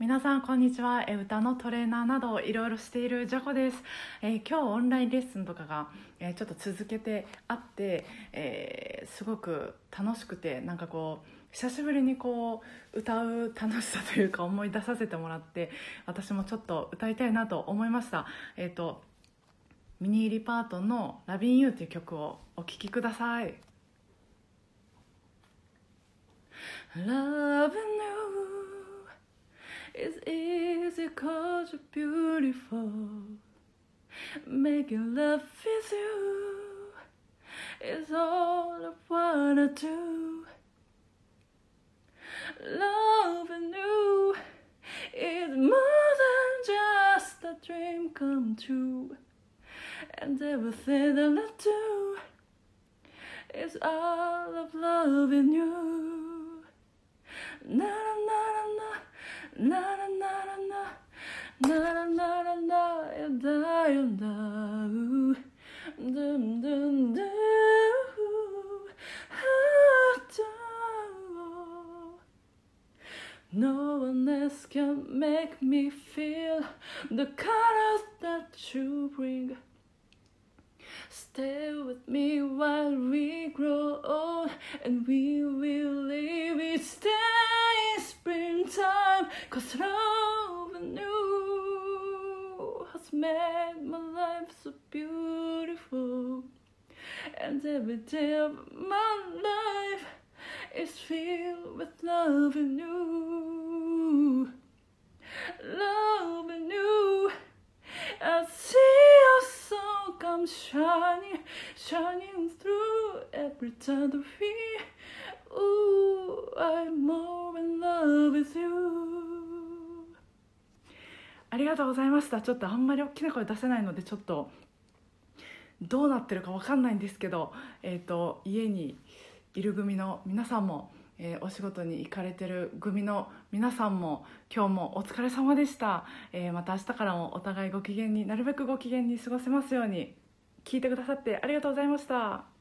皆さんこんにちは。え歌のトレーナーなどいろいろしているジャコです、えー今日オンラインレッスンとかが、えーちょっと続けてあって、えーすごく楽しくてなんかこう久しぶりにこう歌う楽しさというか思い出させてもらって私もちょっと歌いたいなと思いました。えっ、とミニー・リパートの「ラビン・ユー」という曲をお聴きください。Easy cause you're beautiful. Making love with you is all I wanna do. Loving you is more than just a dream come true. And everything that I do is all of loving you. Na na na na na no one else can make me feel the colors that you bring. Stay with me while we grow old and we will live each day in springtime. Cause made my life so beautiful. And every day of my life is filled with loving you. Loving you. I see your soul come shining, shining through every time that we. Ooh, I'm more in love with you. ありがとうございました。ちょっとあんまり大きな声出せないので、ちょっとどうなってるかわかんないんですけど、えっ、と家にいる組の皆さんも、えーお仕事に行かれてる組の皆さんも今日もお疲れ様でした、えーまた明日からもお互いご機嫌になるべくご機嫌に過ごせますように聞いてくださってありがとうございました